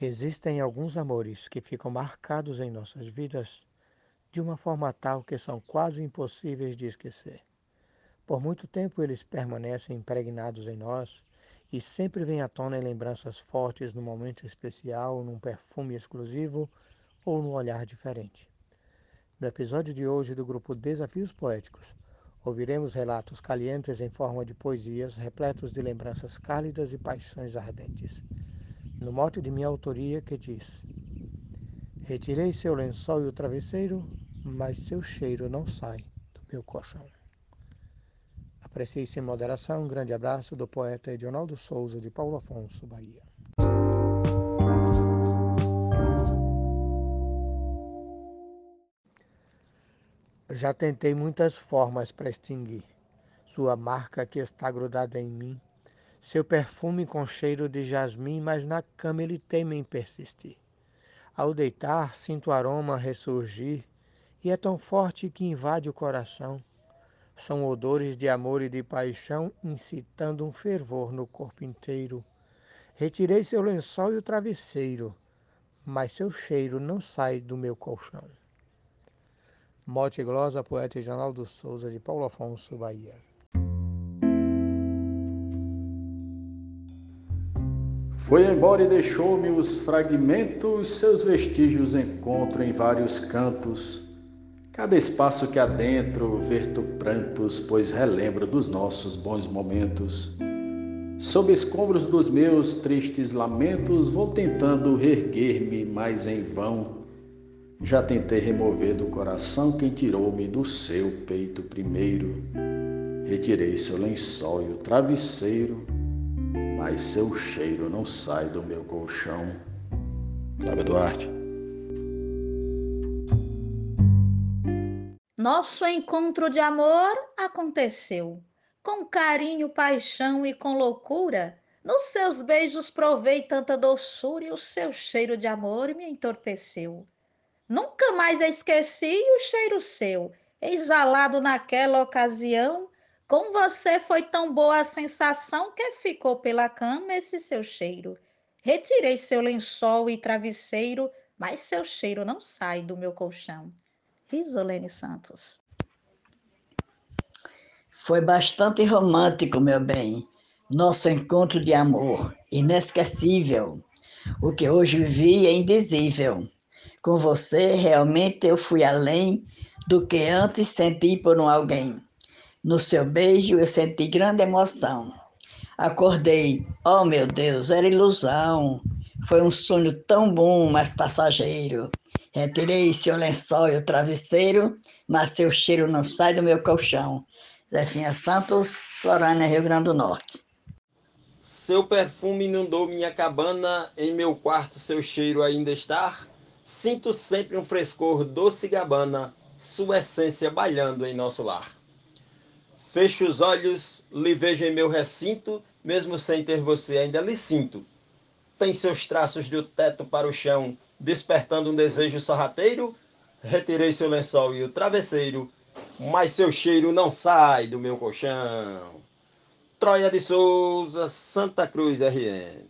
Existem alguns amores que ficam marcados em nossas vidas de uma forma tal que são quase impossíveis de esquecer. Por muito tempo eles permanecem impregnados em nós e sempre vêm à tona em lembranças fortes num momento especial, num perfume exclusivo ou num olhar diferente. No episódio de hoje do grupo Desafios Poéticos, ouviremos relatos calientes em forma de poesias repletos de lembranças cálidas e paixões ardentes no mote de minha autoria que diz: Retirei seu lençol e o travesseiro, mas seu cheiro não sai do meu colchão. Aprecie sem moderação. Um grande abraço do poeta Edionaldo Souza, de Paulo Afonso, Bahia. Já tentei muitas formas para extinguir sua marca que está grudada em mim seu perfume com cheiro de jasmim, mas na cama ele teme em persistir. Ao deitar, sinto o aroma ressurgir, e é tão forte que invade o coração. São odores de amor e de paixão, incitando um fervor no corpo inteiro. Retirei seu lençol e o travesseiro, mas seu cheiro não sai do meu colchão. Mote e glosa, poeta Janaldo Souza, de Paulo Afonso, Bahia. Foi embora e deixou-me os fragmentos, seus vestígios encontro em vários cantos. Cada espaço que adentro verto prantos, pois relembro dos nossos bons momentos. Sob escombros dos meus tristes lamentos, vou tentando erguer-me, mas em vão. Já tentei remover do coração quem tirou-me do seu peito primeiro. Retirei seu lençol e o travesseiro mas seu cheiro não sai do meu colchão. Cláudio Duarte. Nosso encontro de amor aconteceu. Com carinho, paixão e com loucura, nos seus beijos provei tanta doçura e o seu cheiro de amor me entorpeceu. Nunca mais esqueci o cheiro seu, exalado naquela ocasião, com você foi tão boa a sensação que ficou pela cama esse seu cheiro. Retirei seu lençol e travesseiro, mas seu cheiro não sai do meu colchão. Risolene Santos. Foi bastante romântico, meu bem, nosso encontro de amor, inesquecível. O que hoje vivi é indizível. Com você, realmente eu fui além do que antes senti por um alguém. No seu beijo eu senti grande emoção. Acordei, oh meu Deus, era ilusão. Foi um sonho tão bom, mas passageiro. Retirei seu lençol e o travesseiro, mas seu cheiro não sai do meu colchão. Zefinha Santos, Florânia, Rio Grande do Norte. Seu perfume inundou minha cabana, em meu quarto seu cheiro ainda está. Sinto sempre um frescor doce gabana, sua essência bailando em nosso lar. Fecho os olhos, lhe vejo em meu recinto, mesmo sem ter você ainda lhe sinto. Tem seus traços do teto para o chão, despertando um desejo sorrateiro. Retirei seu lençol e o travesseiro, mas seu cheiro não sai do meu colchão. Troia de Souza, Santa Cruz RN.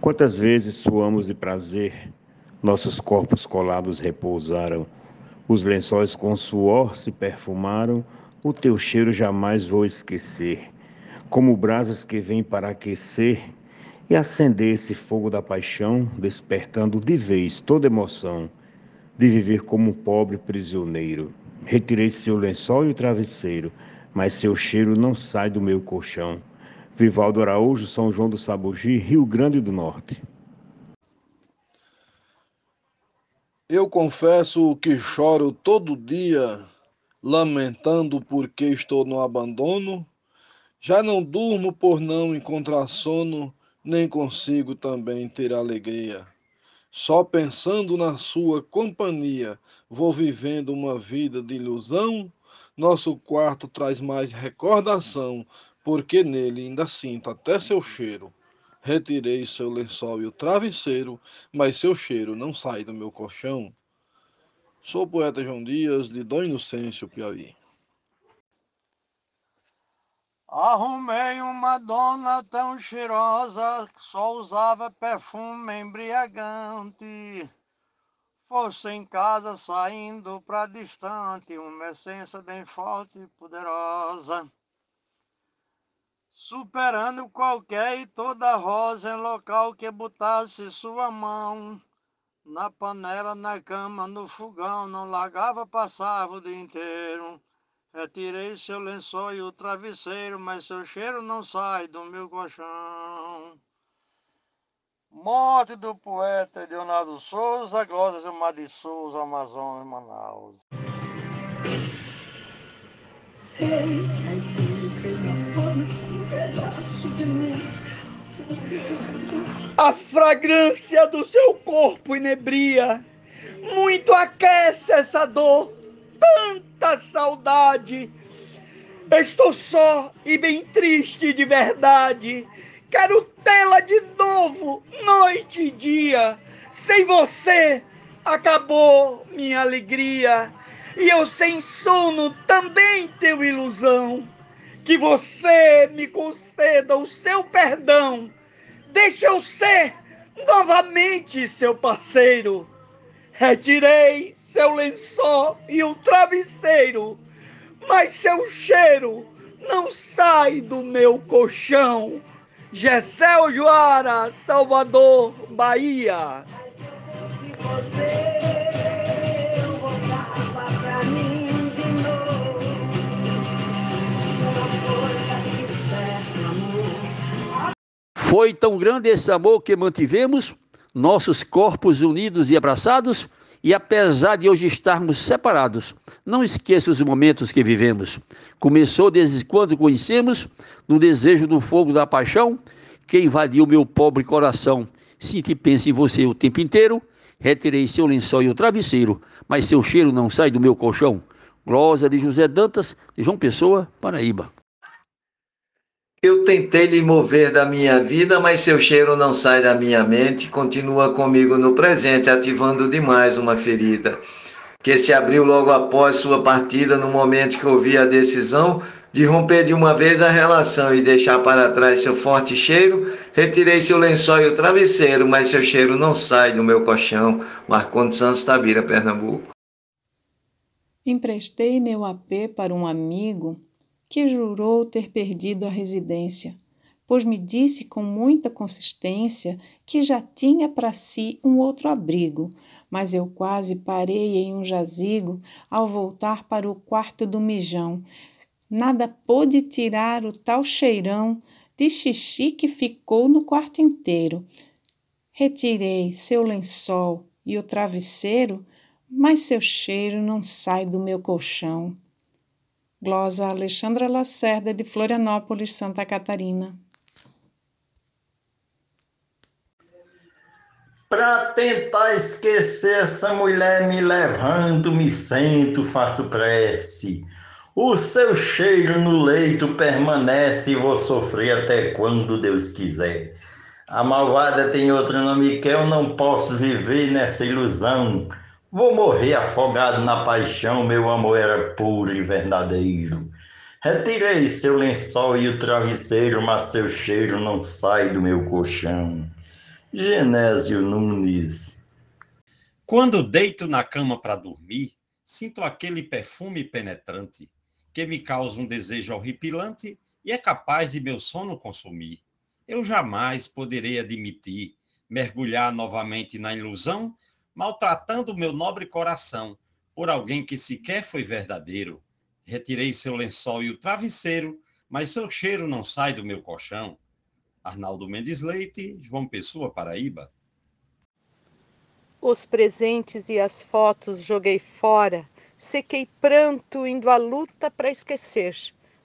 Quantas vezes suamos de prazer, nossos corpos colados repousaram, os lençóis com suor se perfumaram o teu cheiro jamais vou esquecer, como brasas que vêm para aquecer e acender esse fogo da paixão, despertando de vez toda emoção de viver como um pobre prisioneiro. Retirei seu lençol e o travesseiro, mas seu cheiro não sai do meu colchão. Vivaldo Araújo, São João do Sabugi, Rio Grande do Norte. Eu confesso que choro todo dia lamentando porque estou no abandono. Já não durmo por não encontrar sono, nem consigo também ter alegria. Só pensando na sua companhia, vou vivendo uma vida de ilusão. Nosso quarto traz mais recordação, porque nele ainda sinto até seu cheiro. Retirei seu lençol e o travesseiro, mas seu cheiro não sai do meu colchão. Sou o poeta João Dias, de Dom Inocêncio, Piauí. Arrumei uma dona tão cheirosa que só usava perfume embriagante. Fosse em casa saindo pra distante, uma essência bem forte e poderosa. Superando qualquer e toda rosa em local que botasse sua mão. Na panela, na cama, no fogão, não largava, passava o dia inteiro. Retirei seu lençol e o travesseiro, mas seu cheiro não sai do meu colchão. Morte do poeta Leonardo Souza, Glória Gilmar de Souza, Amazonas, Manaus. Sei, a fragrância do seu corpo inebria, muito aquece essa dor, tanta saudade. Estou só e bem triste de verdade. Quero tê-la de novo, noite e dia. Sem você acabou minha alegria. E eu sem sono também tenho ilusão. Que você me conceda o seu perdão Deixa eu ser novamente seu parceiro. Retirei seu lençol e o travesseiro, mas seu cheiro não sai do meu colchão. Gessel Joara, Salvador, Bahia. Foi tão grande esse amor que mantivemos, nossos corpos unidos e abraçados, e apesar de hoje estarmos separados, não esqueça os momentos que vivemos. Começou desde quando conhecemos, no desejo do fogo da paixão, que invadiu meu pobre coração. Sinto e penso em você o tempo inteiro, retirei seu lençol e o travesseiro, mas seu cheiro não sai do meu colchão. Glosa de José Dantas, de João Pessoa, Paraíba. Eu tentei lhe mover da minha vida, mas seu cheiro não sai da minha mente, continua comigo no presente, ativando demais uma ferida que se abriu logo após sua partida, no momento que ouvi a decisão de romper de uma vez a relação e deixar para trás seu forte cheiro. Retirei seu lençol e o travesseiro, mas seu cheiro não sai do meu colchão. Marcondes Santos Tabira, Pernambuco. Emprestei meu AP para um amigo que jurou ter perdido a residência, pois me disse com muita consistência que já tinha para si um outro abrigo, mas eu quase parei em um jazigo ao voltar para o quarto do mijão. Nada pôde tirar o tal cheirão de xixi que ficou no quarto inteiro. Retirei seu lençol e o travesseiro, mas seu cheiro não sai do meu colchão. Glosa Alexandra Lacerda, de Florianópolis, Santa Catarina. Para tentar esquecer essa mulher, me levanto, me sento, faço prece. O seu cheiro no leito permanece e vou sofrer até quando Deus quiser. A malvada tem outro nome que eu não posso viver nessa ilusão. Vou morrer afogado na paixão, meu amor era puro e verdadeiro. Retirei seu lençol e o travesseiro, mas seu cheiro não sai do meu colchão. Genésio Nunes. Quando deito na cama para dormir, sinto aquele perfume penetrante que me causa um desejo horripilante e é capaz de meu sono consumir. Eu jamais poderei admitir mergulhar novamente na ilusão maltratando meu nobre coração por alguém que sequer foi verdadeiro. Retirei seu lençol e o travesseiro, mas seu cheiro não sai do meu colchão. Arnaldo Mendes Leite, João Pessoa, Paraíba. Os presentes e as fotos joguei fora, sequei pranto indo à luta para esquecer.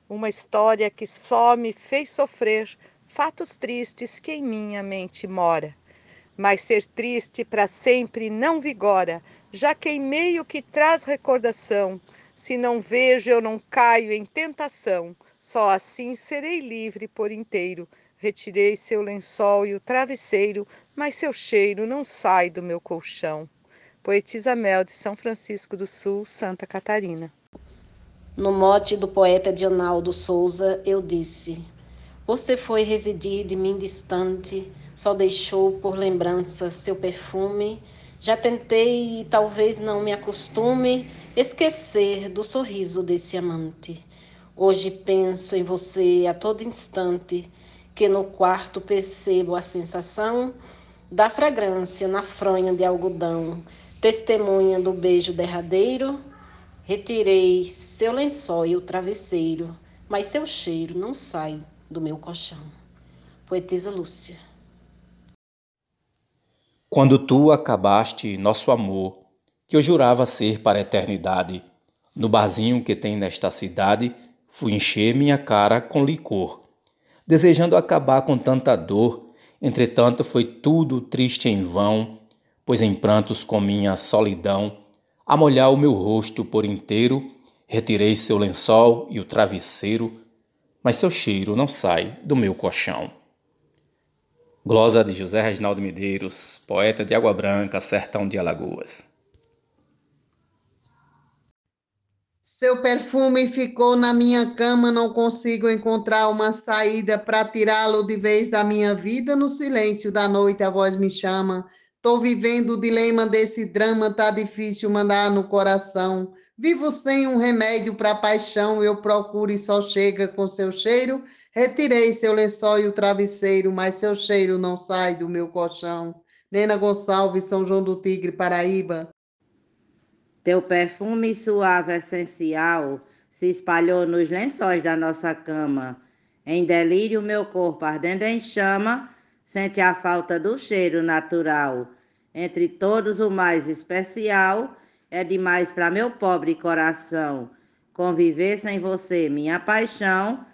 Uma história que só me fez sofrer, fatos tristes que em minha mente mora mas ser triste para sempre não vigora. Já queimei o que traz recordação. Se não vejo, eu não caio em tentação. Só assim serei livre por inteiro. Retirei seu lençol e o travesseiro, mas seu cheiro não sai do meu colchão. Poetisa Mel de São Francisco do Sul, Santa Catarina. No mote do poeta Dionaldo Souza, eu disse: Você foi residir de mim distante, só deixou por lembrança seu perfume. Já tentei e talvez não me acostume esquecer do sorriso desse amante. Hoje penso em você a todo instante, que no quarto percebo a sensação da fragrância na fronha de algodão, testemunha do beijo derradeiro Retirei seu lençol e o travesseiro, mas seu cheiro não sai do meu colchão. Poetisa Lúcia. Quando tu acabaste nosso amor, que eu jurava ser para a eternidade, no barzinho que tem nesta cidade, fui encher minha cara com licor, desejando acabar com tanta dor. Entretanto, foi tudo triste em vão, pois em prantos com minha solidão a molhar o meu rosto por inteiro, retirei seu lençol e o travesseiro, mas seu cheiro não sai do meu colchão. Glosa de José Reginaldo Medeiros, poeta de Água Branca, Sertão de Alagoas. Seu perfume ficou na minha cama, não consigo encontrar uma saída para tirá-lo de vez da minha vida. No silêncio da noite a voz me chama. Tô vivendo o dilema desse drama, tá difícil mandar no coração. Vivo sem um remédio para paixão, eu procuro e só chega com seu cheiro. Retirei seu lençol e o travesseiro, mas seu cheiro não sai do meu colchão. Nena Gonçalves, São João do Tigre, Paraíba. Teu perfume suave essencial se espalhou nos lençóis da nossa cama. Em delírio, meu corpo ardendo em chama sente a falta do cheiro natural. Entre todos, o mais especial é demais para meu pobre coração. Conviver sem você, minha paixão,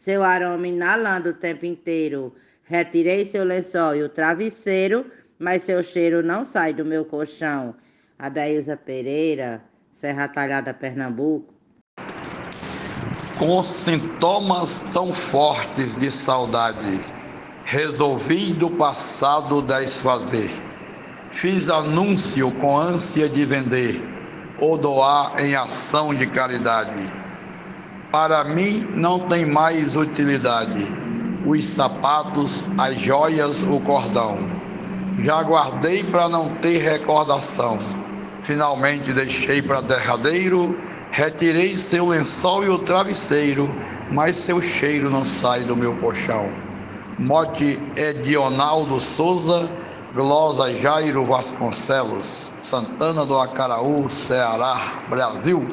seu aroma inalando o tempo inteiro. Retirei seu lençol e o travesseiro, mas seu cheiro não sai do meu colchão. Adaísa Pereira, Serra Talhada, Pernambuco. Com sintomas tão fortes de saudade resolvi do passado desfazer. Fiz anúncio com ânsia de vender ou doar em ação de caridade. Para mim não tem mais utilidade os sapatos, as joias, o cordão. Já guardei para não ter recordação. Finalmente deixei para derradeiro, retirei seu lençol e o travesseiro, mas seu cheiro não sai do meu colchão. Mote Edionaldo Souza, Glosa Jairo Vasconcelos, Santana do Acaraú, Ceará, Brasil.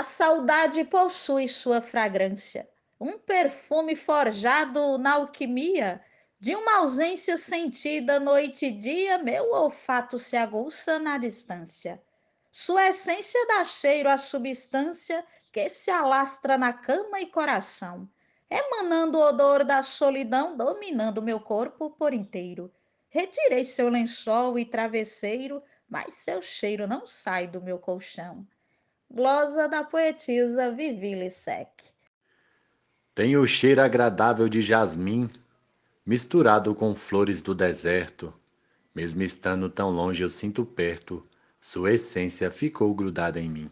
A saudade possui sua fragrância, um perfume forjado na alquimia de uma ausência sentida noite e dia, meu olfato se aguça na distância. Sua essência dá cheiro à substância que se alastra na cama e coração emanando o odor da solidão, dominando meu corpo por inteiro. Retirei seu lençol e travesseiro, mas seu cheiro não sai do meu colchão. Glosa da poetisa Vivi Lissec. Tem o cheiro agradável de jasmim, misturado com flores do deserto. Mesmo estando tão longe, eu sinto perto, sua essência ficou grudada em mim.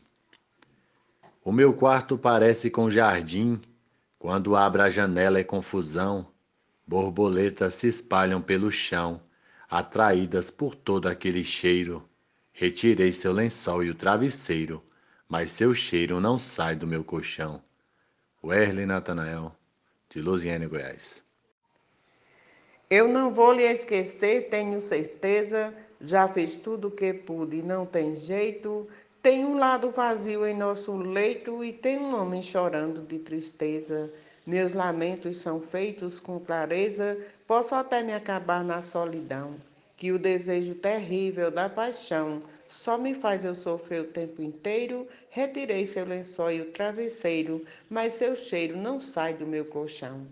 O meu quarto parece com jardim, quando abro a janela é confusão, borboletas se espalham pelo chão, atraídas por todo aquele cheiro. Retirei seu lençol e o travesseiro, mas seu cheiro não sai do meu colchão. Werley Natanael, de Luziane, Goiás. Eu não vou lhe esquecer, tenho certeza. Já fiz tudo o que pude, não tem jeito. Tem um lado vazio em nosso leito e tem um homem chorando de tristeza. Meus lamentos são feitos com clareza, posso até me acabar na solidão. Que o desejo terrível da paixão só me faz eu sofrer o tempo inteiro. Retirei seu lençol e o travesseiro, mas seu cheiro não sai do meu colchão.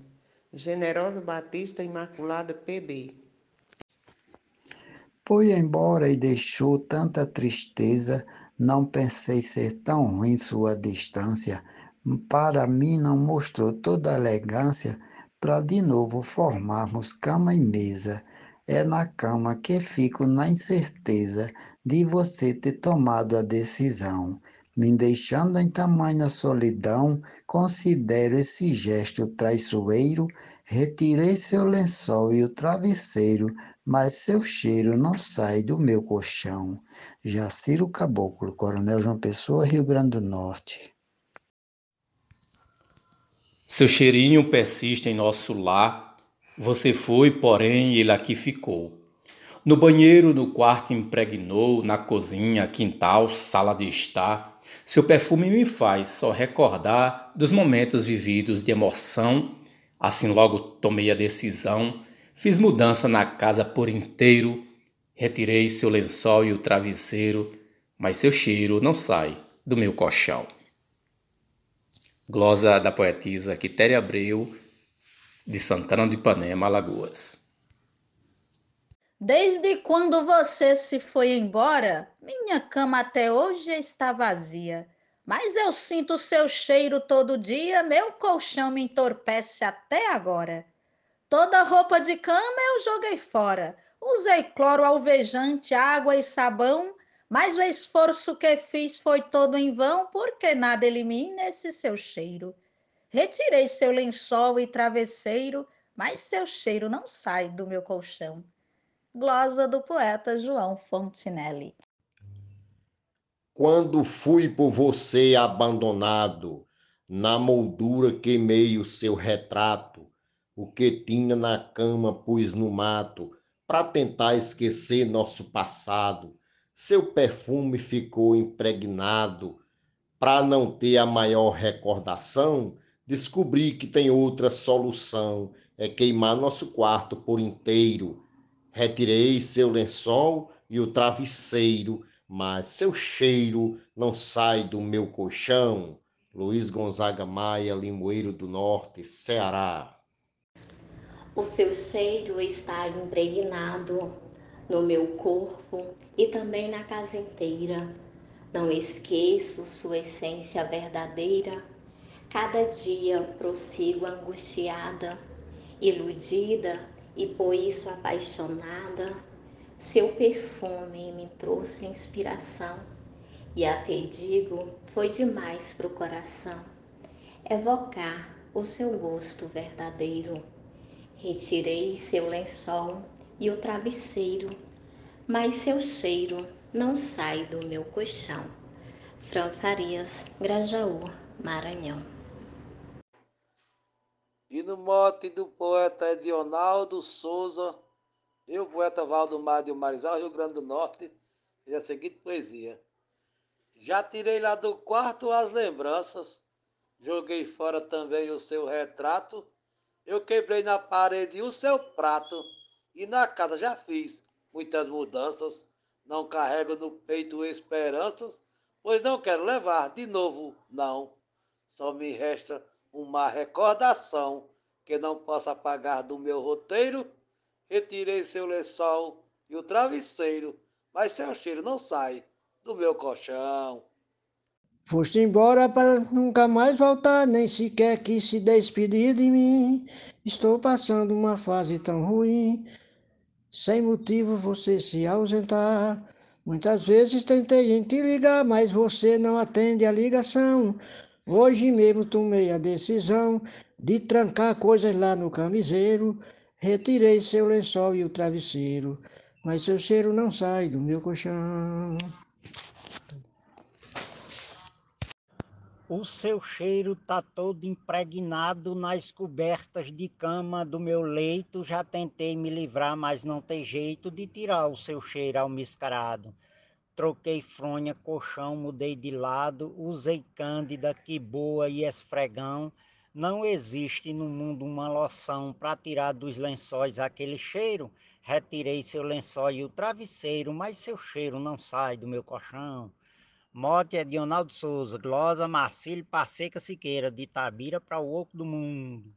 Generosa Batista Imaculada PB. Foi embora e deixou tanta tristeza não pensei ser tão ruim sua distância. Para mim não mostrou toda a elegância para de novo formarmos cama e mesa. É na cama que fico na incerteza de você ter tomado a decisão. me deixando em tamanha solidão, considero esse gesto traiçoeiro, retirei seu lençol e o travesseiro, mas seu cheiro não sai do meu colchão. Jaciro Caboclo, Coronel João Pessoa, Rio Grande do Norte. Seu cheirinho persiste em nosso lar, você foi, porém, ele aqui ficou. No banheiro, no quarto impregnou, na cozinha, quintal, sala de estar. Seu perfume me faz só recordar dos momentos vividos de emoção. Assim logo tomei a decisão, fiz mudança na casa por inteiro, retirei seu lençol e o travesseiro, mas seu cheiro não sai do meu colchão. Glosa da poetisa Quitéria Abreu, de Santana do Ipanema, Alagoas. Desde quando você se foi embora, minha cama até hoje está vazia. Mas eu sinto seu cheiro todo dia, meu colchão me entorpece até agora. Toda roupa de cama eu joguei fora. Usei cloro alvejante, água e sabão, mas o esforço que fiz foi todo em vão, porque nada elimina esse seu cheiro. Retirei seu lençol e travesseiro, mas seu cheiro não sai do meu colchão. Glosa do poeta João Fontinelli. Quando fui por você abandonado, na moldura queimei o seu retrato, o que tinha na cama pus no mato, para tentar esquecer nosso passado. Seu perfume ficou impregnado. Para não ter a maior recordação, descobri que tem outra solução: é queimar nosso quarto por inteiro Retirei seu lençol e o travesseiro, mas seu cheiro não sai do meu colchão. Luiz Gonzaga Maia, Limoeiro do Norte, Ceará. O seu cheiro está impregnado no meu corpo e também na casa inteira. Não esqueço sua essência verdadeira. Cada dia prossigo angustiada, iludida e por isso apaixonada, seu perfume me trouxe inspiração e até digo, foi demais pro coração evocar o seu gosto verdadeiro. Retirei seu lençol e o travesseiro, mas seu cheiro não sai do meu colchão. Fran Farias, Grajaú, Maranhão. E no mote do poeta Edionaldo Souza, eu, poeta Valdemar de Marizal, Rio Grande do Norte, fiz a seguinte poesia. Já tirei lá do quarto as lembranças, joguei fora também o seu retrato, eu quebrei na parede o seu prato, e na casa já fiz muitas mudanças, não carrego no peito esperanças, pois não quero levar de novo, não. Só me resta uma recordação que não posso apagar do meu roteiro. Retirei seu lençol e o travesseiro, mas seu cheiro não sai do meu colchão. Foste embora para nunca mais voltar, nem sequer quis se despedir de mim. Estou passando uma fase tão ruim, sem motivo você se ausentar. Muitas vezes tentei em te ligar, mas você não atende a ligação. Hoje mesmo tomei a decisão de trancar coisas lá no camiseiro. Retirei seu lençol e o travesseiro, mas seu cheiro não sai do meu colchão. O seu cheiro tá todo impregnado nas cobertas de cama do meu leito. Já tentei me livrar, mas não tem jeito de tirar o seu cheiro almiscarado. Troquei fronha, colchão, mudei de lado, usei cândida, que boa e esfregão. Não existe no mundo uma loção para tirar dos lençóis aquele cheiro. Retirei seu lençol e o travesseiro, mas seu cheiro não sai do meu colchão. Mote é de Ronaldo Souza, glosa Marcílio Passeca Siqueira, de Tabira para o Oco do Mundo.